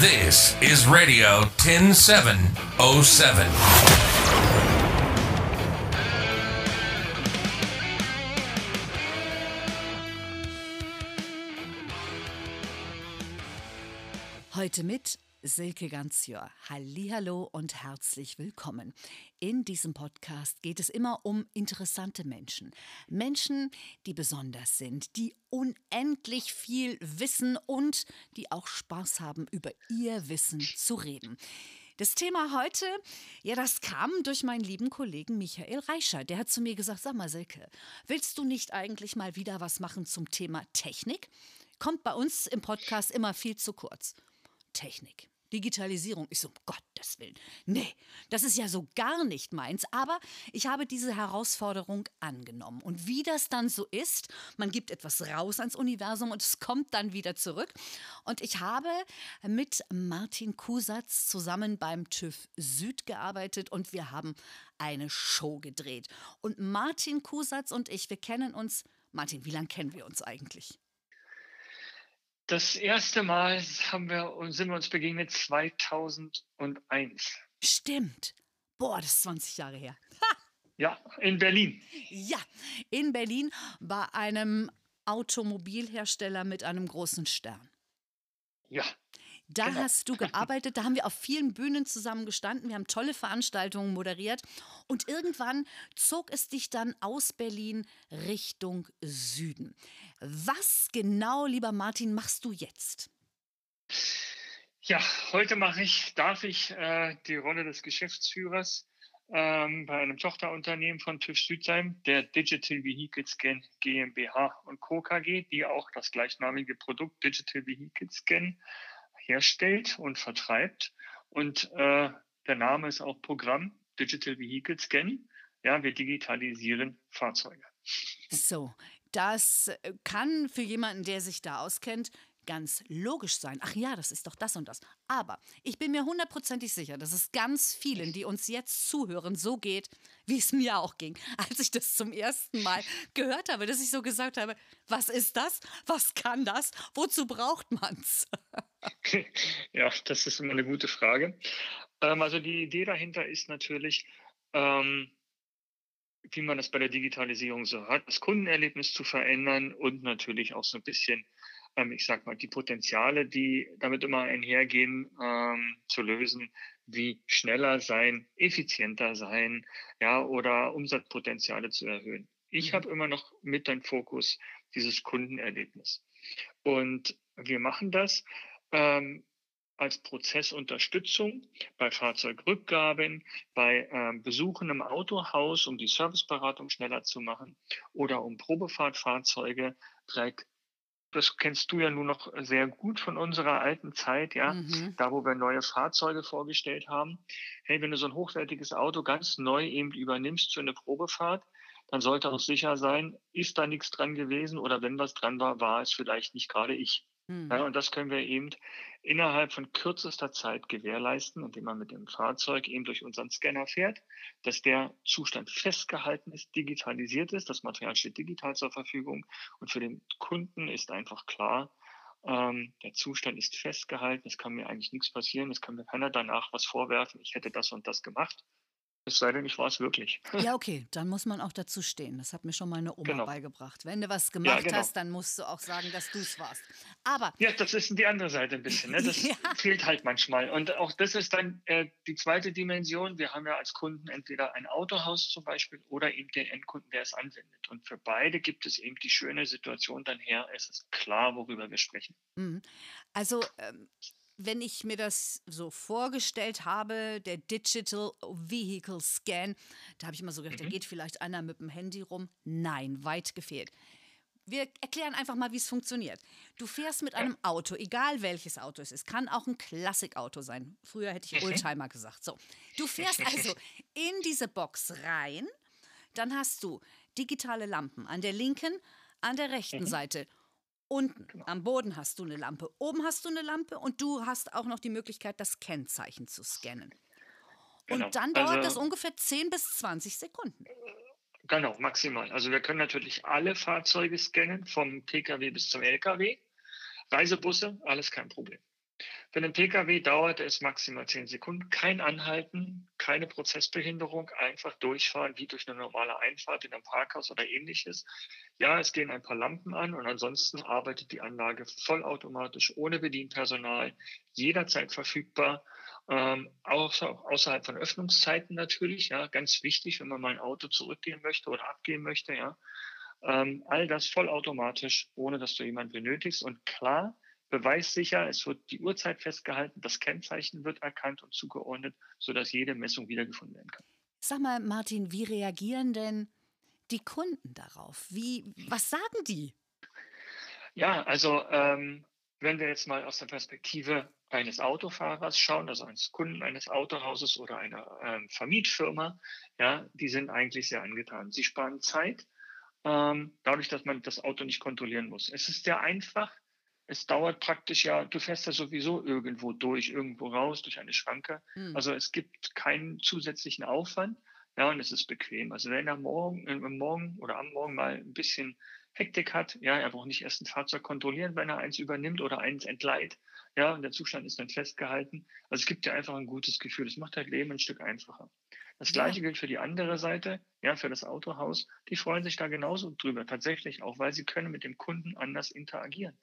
This is Radio 10707. Heute mit Silke Ganzjör. Hallihallo und herzlich willkommen. In diesem Podcast geht es immer um interessante Menschen. Menschen, die besonders sind, die unendlich viel wissen und die auch Spaß haben, über ihr Wissen zu reden. Das Thema heute, ja, das kam durch meinen lieben Kollegen Michael Reischer. Der hat zu mir gesagt, sag mal Silke, willst du nicht eigentlich mal wieder was machen zum Thema Technik? Kommt bei uns im Podcast immer viel zu kurz. Technik. Digitalisierung. Ich so, um Gottes Willen. Nee, das ist ja so gar nicht meins. Aber ich habe diese Herausforderung angenommen. Und wie das dann so ist, man gibt etwas raus ans Universum und es kommt dann wieder zurück. Und ich habe mit Martin Kusatz zusammen beim TÜV Süd gearbeitet und wir haben eine Show gedreht. Und Martin Kusatz und ich, wir kennen uns. Martin, wie lange kennen wir uns eigentlich? Das erste Mal haben wir, sind wir uns begegnet 2001. Stimmt. Boah, das ist 20 Jahre her. Ja, in Berlin. Ja, in Berlin bei einem Automobilhersteller mit einem großen Stern. Ja. Da genau. hast du gearbeitet, da haben wir auf vielen Bühnen zusammen gestanden, wir haben tolle Veranstaltungen moderiert und irgendwann zog es dich dann aus Berlin Richtung Süden. Was genau, lieber Martin, machst du jetzt? Ja, heute mache ich, darf ich äh, die Rolle des Geschäftsführers ähm, bei einem Tochterunternehmen von TÜV Südheim, der Digital Vehicle Scan GmbH und Co. KG, die auch das gleichnamige Produkt Digital Vehicle Scan herstellt und vertreibt. Und äh, der Name ist auch Programm Digital Vehicle Scan. Ja, wir digitalisieren Fahrzeuge. So, das kann für jemanden, der sich da auskennt, ganz logisch sein. Ach ja, das ist doch das und das. Aber ich bin mir hundertprozentig sicher, dass es ganz vielen, die uns jetzt zuhören, so geht, wie es mir auch ging, als ich das zum ersten Mal gehört habe, dass ich so gesagt habe, was ist das? Was kann das? Wozu braucht man's? ja, das ist immer eine gute Frage. Ähm, also die Idee dahinter ist natürlich, ähm, wie man das bei der Digitalisierung so hat, das Kundenerlebnis zu verändern und natürlich auch so ein bisschen ähm, ich sag mal, die Potenziale, die damit immer einhergehen, ähm, zu lösen, wie schneller sein, effizienter sein, ja, oder Umsatzpotenziale zu erhöhen. Ich mhm. habe immer noch mit dein Fokus dieses Kundenerlebnis. Und wir machen das ähm, als Prozessunterstützung bei Fahrzeugrückgaben, bei ähm, Besuchen im Autohaus, um die Serviceberatung schneller zu machen oder um Probefahrtfahrzeuge vielleicht das kennst du ja nur noch sehr gut von unserer alten Zeit, ja, mhm. da wo wir neue Fahrzeuge vorgestellt haben. Hey, wenn du so ein hochwertiges Auto ganz neu eben übernimmst für eine Probefahrt, dann sollte auch sicher sein, ist da nichts dran gewesen oder wenn was dran war, war es vielleicht nicht gerade ich. Mhm. Ja, und das können wir eben innerhalb von kürzester Zeit gewährleisten, indem man mit dem Fahrzeug eben durch unseren Scanner fährt, dass der Zustand festgehalten ist, digitalisiert ist, das Material steht digital zur Verfügung und für den Kunden ist einfach klar, ähm, der Zustand ist festgehalten, es kann mir eigentlich nichts passieren, es kann mir keiner danach was vorwerfen, ich hätte das und das gemacht. Es sei denn, ich war es wirklich. Ja, okay, dann muss man auch dazu stehen. Das hat mir schon meine Oma genau. beigebracht. Wenn du was gemacht ja, genau. hast, dann musst du auch sagen, dass du es warst. Aber. Ja, das ist die andere Seite ein bisschen. Ne? Das ja. fehlt halt manchmal. Und auch das ist dann äh, die zweite Dimension. Wir haben ja als Kunden entweder ein Autohaus zum Beispiel oder eben den Endkunden, der es anwendet. Und für beide gibt es eben die schöne Situation dann her. Es ist klar, worüber wir sprechen. Mhm. Also. Ähm wenn ich mir das so vorgestellt habe, der Digital Vehicle Scan, da habe ich immer so gedacht, mhm. da geht vielleicht einer mit dem Handy rum. Nein, weit gefehlt. Wir erklären einfach mal, wie es funktioniert. Du fährst mit einem Auto, egal welches Auto es ist, kann auch ein Klassikauto sein. Früher hätte ich mhm. Oldtimer gesagt. So, du fährst also in diese Box rein, dann hast du digitale Lampen an der linken, an der rechten mhm. Seite Unten genau. am Boden hast du eine Lampe, oben hast du eine Lampe und du hast auch noch die Möglichkeit, das Kennzeichen zu scannen. Genau. Und dann dauert also, das ungefähr 10 bis 20 Sekunden. Genau, maximal. Also wir können natürlich alle Fahrzeuge scannen, vom Pkw bis zum Lkw. Reisebusse, alles kein Problem. Für einen Pkw dauerte es maximal zehn Sekunden. Kein Anhalten, keine Prozessbehinderung, einfach durchfahren wie durch eine normale Einfahrt in einem Parkhaus oder ähnliches. Ja, es gehen ein paar Lampen an und ansonsten arbeitet die Anlage vollautomatisch, ohne Bedienpersonal, jederzeit verfügbar, ähm, außer, außerhalb von Öffnungszeiten natürlich. Ja, ganz wichtig, wenn man mal ein Auto zurückgehen möchte oder abgeben möchte. Ja, ähm, all das vollautomatisch, ohne dass du jemanden benötigst. Und klar, beweissicher, es wird die Uhrzeit festgehalten, das Kennzeichen wird erkannt und zugeordnet, sodass jede Messung wiedergefunden werden kann. Sag mal, Martin, wie reagieren denn die Kunden darauf? Wie, was sagen die? Ja, also ähm, wenn wir jetzt mal aus der Perspektive eines Autofahrers schauen, also eines Kunden eines Autohauses oder einer ähm, Vermietfirma, ja, die sind eigentlich sehr angetan. Sie sparen Zeit, ähm, dadurch, dass man das Auto nicht kontrollieren muss. Es ist sehr einfach, es dauert praktisch ja, du fährst ja sowieso irgendwo durch, irgendwo raus, durch eine Schranke. Mhm. Also es gibt keinen zusätzlichen Aufwand. Ja, und es ist bequem. Also wenn er morgen, äh, morgen oder am Morgen mal ein bisschen Hektik hat, ja, er braucht nicht erst ein Fahrzeug kontrollieren, wenn er eins übernimmt oder eins entleiht. Ja, und der Zustand ist dann festgehalten. Also es gibt ja einfach ein gutes Gefühl. Es macht halt Leben ein Stück einfacher. Das gleiche ja. gilt für die andere Seite, ja, für das Autohaus. Die freuen sich da genauso drüber, tatsächlich auch, weil sie können mit dem Kunden anders interagieren.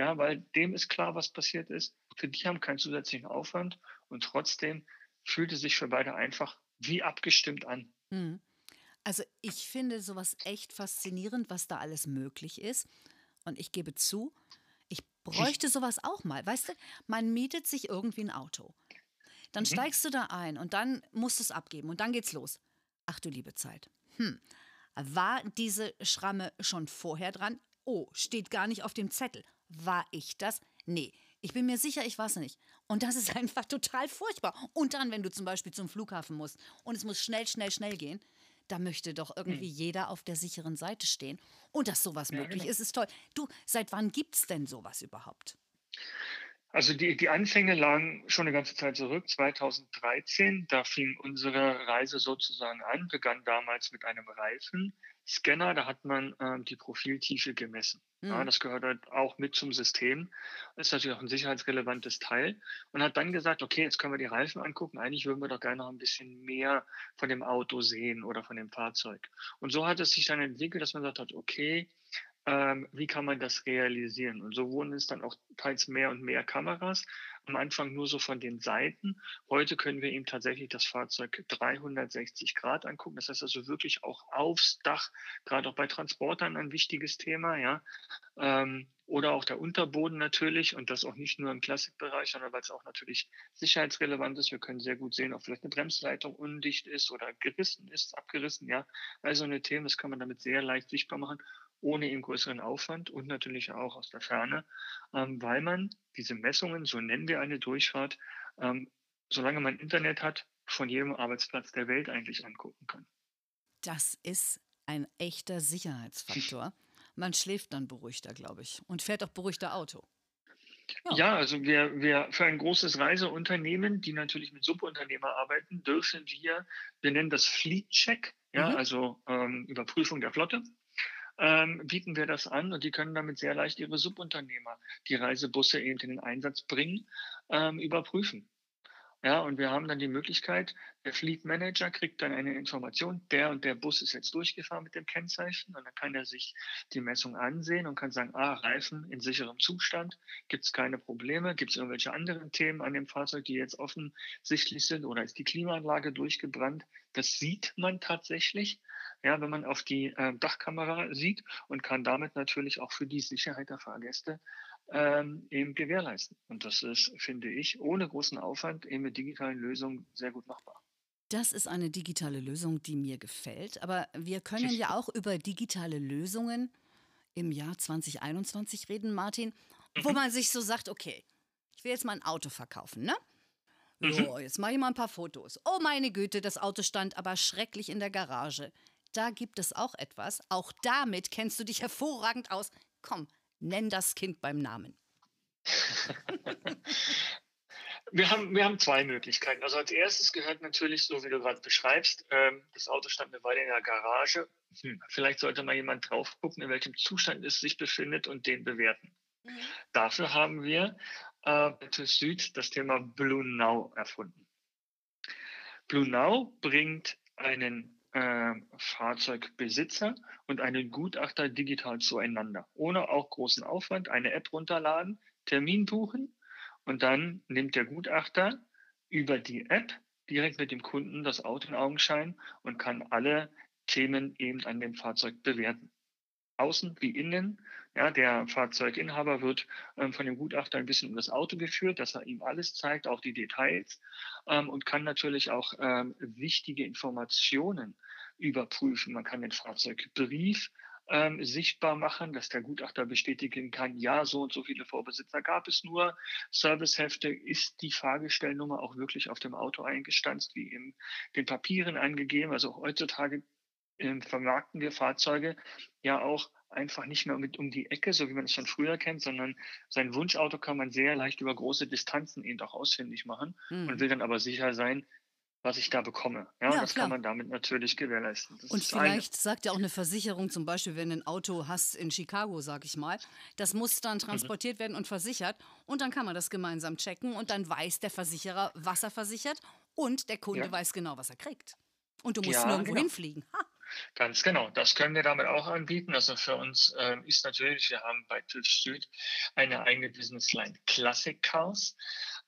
Ja, weil dem ist klar, was passiert ist. Für die haben keinen zusätzlichen Aufwand und trotzdem fühlt es sich für beide einfach wie abgestimmt an. Mhm. Also ich finde sowas echt faszinierend, was da alles möglich ist. Und ich gebe zu, ich bräuchte sowas auch mal. Weißt du, man mietet sich irgendwie ein Auto. Dann mhm. steigst du da ein und dann musst du es abgeben und dann geht's los. Ach du liebe Zeit. Hm. War diese Schramme schon vorher dran? Oh, steht gar nicht auf dem Zettel. War ich das? Nee. Ich bin mir sicher, ich war es nicht. Und das ist einfach total furchtbar. Und dann, wenn du zum Beispiel zum Flughafen musst und es muss schnell, schnell, schnell gehen, da möchte doch irgendwie hm. jeder auf der sicheren Seite stehen. Und dass sowas ja, möglich genau. ist, ist toll. Du, seit wann gibt es denn sowas überhaupt? Also die, die Anfänge lagen schon eine ganze Zeit zurück, 2013. Da fing unsere Reise sozusagen an, begann damals mit einem Reifenscanner. Da hat man äh, die Profiltiefe gemessen. Mhm. Ja, das gehört halt auch mit zum System. Das ist natürlich auch ein sicherheitsrelevantes Teil. Und hat dann gesagt, okay, jetzt können wir die Reifen angucken. Eigentlich würden wir doch gerne noch ein bisschen mehr von dem Auto sehen oder von dem Fahrzeug. Und so hat es sich dann entwickelt, dass man gesagt hat, okay, ähm, wie kann man das realisieren? Und so wurden es dann auch teils mehr und mehr Kameras. Am Anfang nur so von den Seiten. Heute können wir ihm tatsächlich das Fahrzeug 360 Grad angucken. Das heißt also wirklich auch aufs Dach, gerade auch bei Transportern ein wichtiges Thema, ja. Ähm, oder auch der Unterboden natürlich und das auch nicht nur im Klassikbereich, sondern weil es auch natürlich sicherheitsrelevant ist. Wir können sehr gut sehen, ob vielleicht eine Bremsleitung undicht ist oder gerissen ist, abgerissen, ja. Also eine Themen, das kann man damit sehr leicht sichtbar machen ohne eben größeren Aufwand und natürlich auch aus der Ferne, ähm, weil man diese Messungen, so nennen wir eine Durchfahrt, ähm, solange man Internet hat, von jedem Arbeitsplatz der Welt eigentlich angucken kann. Das ist ein echter Sicherheitsfaktor. Man schläft dann beruhigter, glaube ich, und fährt auch beruhigter Auto. Ja. ja, also wir, wir für ein großes Reiseunternehmen, die natürlich mit Subunternehmer arbeiten, dürfen wir, wir nennen das Fleet Check, ja, mhm. also ähm, Überprüfung der Flotte ähm, bieten wir das an und die können damit sehr leicht ihre Subunternehmer, die Reisebusse eben in den Einsatz bringen, ähm, überprüfen. Ja, und wir haben dann die Möglichkeit, der Fleet Manager kriegt dann eine Information, der und der Bus ist jetzt durchgefahren mit dem Kennzeichen und dann kann er sich die Messung ansehen und kann sagen, ah, Reifen in sicherem Zustand, gibt es keine Probleme, gibt es irgendwelche anderen Themen an dem Fahrzeug, die jetzt offensichtlich sind oder ist die Klimaanlage durchgebrannt. Das sieht man tatsächlich ja, wenn man auf die äh, Dachkamera sieht und kann damit natürlich auch für die Sicherheit der Fahrgäste ähm, eben gewährleisten. Und das ist, finde ich, ohne großen Aufwand eben mit digitalen Lösungen sehr gut machbar. Das ist eine digitale Lösung, die mir gefällt. Aber wir können ja auch über digitale Lösungen im Jahr 2021 reden, Martin, mhm. wo man sich so sagt, okay, ich will jetzt mal ein Auto verkaufen, ne? Mhm. So, jetzt mache ich mal ein paar Fotos. Oh meine Güte, das Auto stand aber schrecklich in der Garage da gibt es auch etwas. Auch damit kennst du dich hervorragend aus. Komm, nenn das Kind beim Namen. wir, haben, wir haben zwei Möglichkeiten. Also als erstes gehört natürlich, so wie du gerade beschreibst, ähm, das Auto stand eine Weile in der Garage. Hm, vielleicht sollte mal jemand drauf gucken, in welchem Zustand es sich befindet und den bewerten. Mhm. Dafür haben wir äh, Süd das Thema Blue Now erfunden. Blue Now bringt einen äh, Fahrzeugbesitzer und einen Gutachter digital zueinander, ohne auch großen Aufwand. Eine App runterladen, Termin buchen und dann nimmt der Gutachter über die App direkt mit dem Kunden das Auto in Augenschein und kann alle Themen eben an dem Fahrzeug bewerten. Außen wie innen. Ja, der Fahrzeuginhaber wird ähm, von dem Gutachter ein bisschen um das Auto geführt, dass er ihm alles zeigt, auch die Details ähm, und kann natürlich auch ähm, wichtige Informationen überprüfen. Man kann den Fahrzeugbrief ähm, sichtbar machen, dass der Gutachter bestätigen kann, ja, so und so viele Vorbesitzer gab es nur. Servicehefte ist die Fahrgestellnummer auch wirklich auf dem Auto eingestanzt, wie in den Papieren angegeben. Also heutzutage ähm, vermarkten wir Fahrzeuge ja auch einfach nicht mehr mit um die Ecke, so wie man es schon früher kennt, sondern sein Wunschauto kann man sehr leicht über große Distanzen eben auch ausfindig machen mhm. und will dann aber sicher sein, was ich da bekomme. Ja, ja das klar. kann man damit natürlich gewährleisten. Das und vielleicht eine. sagt ja auch eine Versicherung, zum Beispiel, wenn du ein Auto hast in Chicago, sag ich mal, das muss dann mhm. transportiert mhm. werden und versichert. Und dann kann man das gemeinsam checken und dann weiß der Versicherer, was er versichert und der Kunde ja. weiß genau, was er kriegt. Und du musst ja, nirgendwo genau. hinfliegen. Ha. Ganz genau. Das können wir damit auch anbieten. Also für uns äh, ist natürlich, wir haben bei TÜV Süd eine eigene Businessline Classic Cars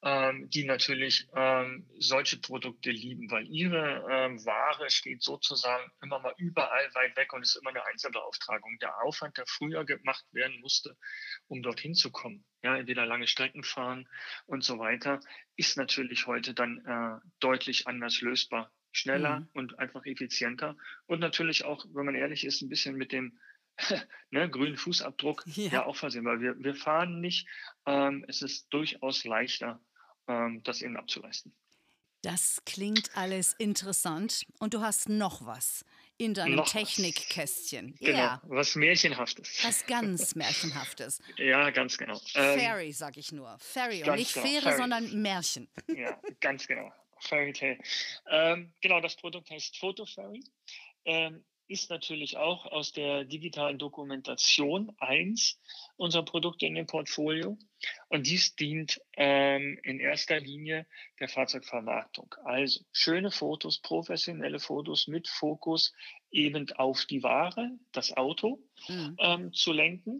ähm, die natürlich ähm, solche Produkte lieben, weil ihre ähm, Ware steht sozusagen immer mal überall weit weg und ist immer eine Einzelbeauftragung. Der Aufwand, der früher gemacht werden musste, um dorthin zu kommen, ja, entweder lange Strecken fahren und so weiter, ist natürlich heute dann äh, deutlich anders lösbar. Schneller mhm. und einfach effizienter. Und natürlich auch, wenn man ehrlich ist, ein bisschen mit dem ne, grünen Fußabdruck ja. ja. auch versehen, weil wir, wir fahren nicht. Ähm, es ist durchaus leichter, ähm, das eben abzuleisten. Das klingt alles interessant. Und du hast noch was in deinem noch Technikkästchen. Genau, ja. was Märchenhaftes. Was ganz Märchenhaftes. ja, ganz genau. Ähm, Fairy, sag ich nur. Fairy und nicht genau, Fähre, Fairy. sondern Märchen. ja, ganz genau. Fairy Tale. Ähm, genau, das Produkt heißt Photo Fairy. Ähm, ist natürlich auch aus der digitalen Dokumentation eins unserer Produkte in dem Portfolio. Und dies dient ähm, in erster Linie der Fahrzeugvermarktung. Also schöne Fotos, professionelle Fotos mit Fokus eben auf die Ware, das Auto mhm. ähm, zu lenken.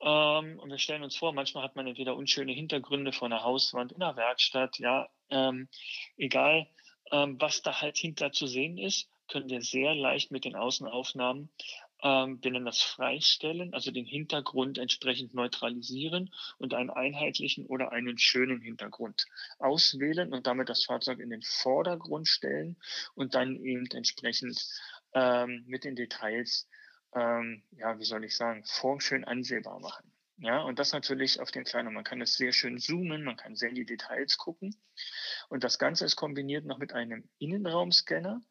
Ähm, und wir stellen uns vor, manchmal hat man entweder unschöne Hintergründe von einer Hauswand in einer Werkstatt, ja, ähm, egal ähm, was da halt hinter zu sehen ist können wir sehr leicht mit den Außenaufnahmen ähm, wir das freistellen, also den Hintergrund entsprechend neutralisieren und einen einheitlichen oder einen schönen Hintergrund auswählen und damit das Fahrzeug in den Vordergrund stellen und dann eben entsprechend ähm, mit den Details, ähm, ja, wie soll ich sagen, formschön ansehbar machen. Ja, und das natürlich auf den kleinen. Man kann es sehr schön zoomen, man kann sehr in die Details gucken. Und das Ganze ist kombiniert noch mit einem Innenraumscanner,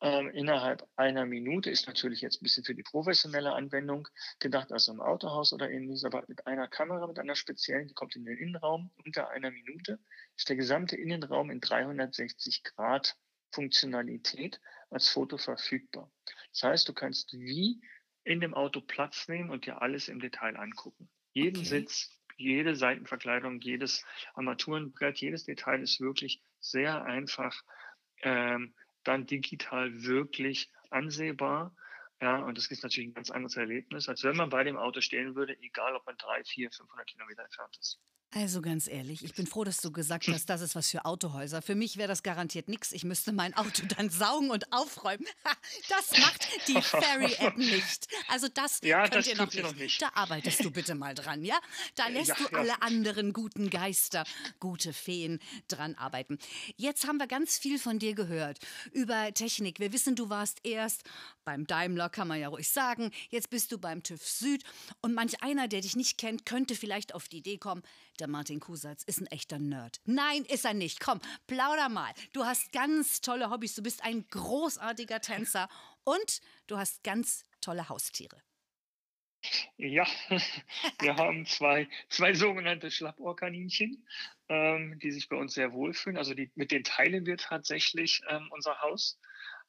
ähm, innerhalb einer Minute ist natürlich jetzt ein bisschen für die professionelle Anwendung gedacht, also im Autohaus oder ähnliches, aber mit einer Kamera, mit einer speziellen, die kommt in den Innenraum unter einer Minute, ist der gesamte Innenraum in 360 Grad Funktionalität als Foto verfügbar. Das heißt, du kannst wie in dem Auto Platz nehmen und dir alles im Detail angucken. Jeden okay. Sitz, jede Seitenverkleidung, jedes Armaturenbrett, jedes Detail ist wirklich sehr einfach ähm, dann digital wirklich ansehbar. Ja, und das ist natürlich ein ganz anderes Erlebnis, als wenn man bei dem Auto stehen würde, egal ob man drei, vier, 500 Kilometer entfernt ist. Also ganz ehrlich, ich bin froh, dass du gesagt hast, das ist was für Autohäuser. Für mich wäre das garantiert nichts. Ich müsste mein Auto dann saugen und aufräumen. Das macht die Ferry-App nicht. Also das ja, könnt das ihr noch nicht. noch nicht. Da arbeitest du bitte mal dran, ja? Da lässt ja, du ja. alle anderen guten Geister, gute Feen dran arbeiten. Jetzt haben wir ganz viel von dir gehört über Technik. Wir wissen, du warst erst beim Daimler, kann man ja ruhig sagen. Jetzt bist du beim TÜV Süd. Und manch einer, der dich nicht kennt, könnte vielleicht auf die Idee kommen, der Martin Kusatz ist ein echter Nerd. Nein, ist er nicht. Komm, plauder mal. Du hast ganz tolle Hobbys. Du bist ein großartiger Tänzer und du hast ganz tolle Haustiere. Ja, wir haben zwei, zwei sogenannte Schlappohrkaninchen, ähm, die sich bei uns sehr wohlfühlen. Also die, mit denen teilen wir tatsächlich ähm, unser Haus,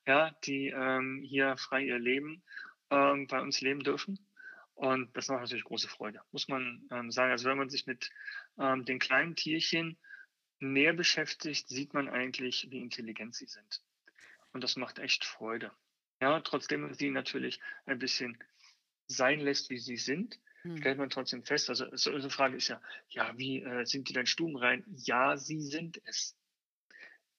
ja, die ähm, hier frei ihr Leben ähm, bei uns leben dürfen. Und das macht natürlich große Freude, muss man ähm, sagen. Also wenn man sich mit ähm, den kleinen Tierchen näher beschäftigt, sieht man eigentlich, wie intelligent sie sind. Und das macht echt Freude. Ja, trotzdem man sie natürlich ein bisschen sein lässt, wie sie sind, hm. stellt man trotzdem fest. Also so eine Frage ist ja, ja, wie äh, sind die denn stubenrein? Ja, sie sind es.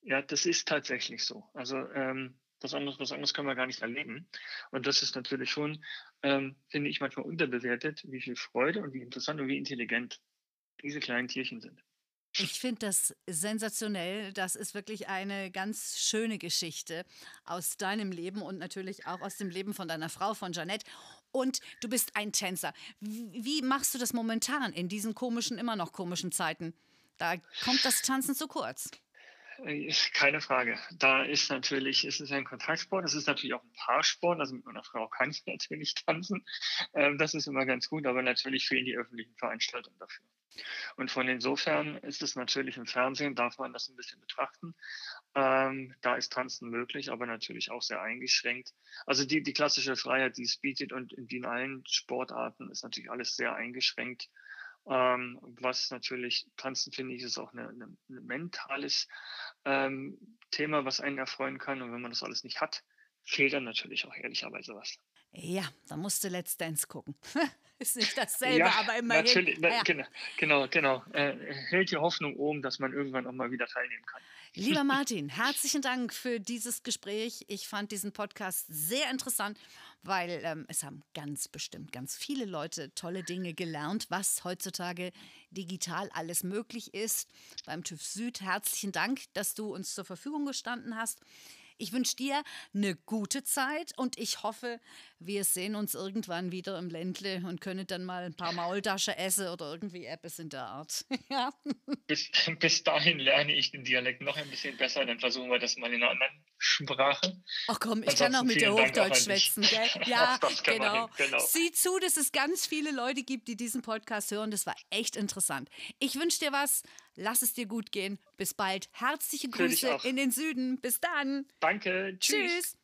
Ja, das ist tatsächlich so. Also ähm, was anderes, was anderes können wir gar nicht erleben. Und das ist natürlich schon, ähm, finde ich, manchmal unterbewertet, wie viel Freude und wie interessant und wie intelligent diese kleinen Tierchen sind. Ich finde das sensationell. Das ist wirklich eine ganz schöne Geschichte aus deinem Leben und natürlich auch aus dem Leben von deiner Frau, von Janette. Und du bist ein Tänzer. Wie machst du das momentan in diesen komischen, immer noch komischen Zeiten? Da kommt das Tanzen zu kurz. Keine Frage. Da ist natürlich, es ist ein Kontaktsport, es ist natürlich auch ein Paarsport, also mit meiner Frau kann ich natürlich tanzen. Ähm, das ist immer ganz gut, aber natürlich fehlen die öffentlichen Veranstaltungen dafür. Und von insofern ist es natürlich im Fernsehen, darf man das ein bisschen betrachten. Ähm, da ist Tanzen möglich, aber natürlich auch sehr eingeschränkt. Also die, die klassische Freiheit, die es bietet und in, in allen Sportarten ist natürlich alles sehr eingeschränkt. Ähm, was natürlich, Tanzen finde ich, ist auch ein mentales ähm, Thema, was einen erfreuen kann. Und wenn man das alles nicht hat, fehlt dann natürlich auch ehrlicherweise was. Ja, da musst du Let's Dance gucken. ist nicht dasselbe, ja, aber immerhin. Natürlich, ja. genau, genau. genau. Äh, hält die Hoffnung oben, dass man irgendwann auch mal wieder teilnehmen kann. Lieber Martin, herzlichen Dank für dieses Gespräch. Ich fand diesen Podcast sehr interessant, weil ähm, es haben ganz bestimmt ganz viele Leute tolle Dinge gelernt, was heutzutage digital alles möglich ist. Beim TÜV Süd herzlichen Dank, dass du uns zur Verfügung gestanden hast. Ich wünsche dir eine gute Zeit und ich hoffe, wir sehen uns irgendwann wieder im Ländle und können dann mal ein paar Maultasche essen oder irgendwie etwas in der Art. ja. bis, bis dahin lerne ich den Dialekt noch ein bisschen besser, dann versuchen wir das mal in einer anderen Sprache. Ach komm, ich Ansonsten kann auch mit dir Hochdeutsch schwätzen, gell? Ja, genau. genau. Sieh zu, dass es ganz viele Leute gibt, die diesen Podcast hören. Das war echt interessant. Ich wünsche dir was. Lass es dir gut gehen. Bis bald. Herzliche Grüße in den Süden. Bis dann. Danke. Tschüss. Tschüss.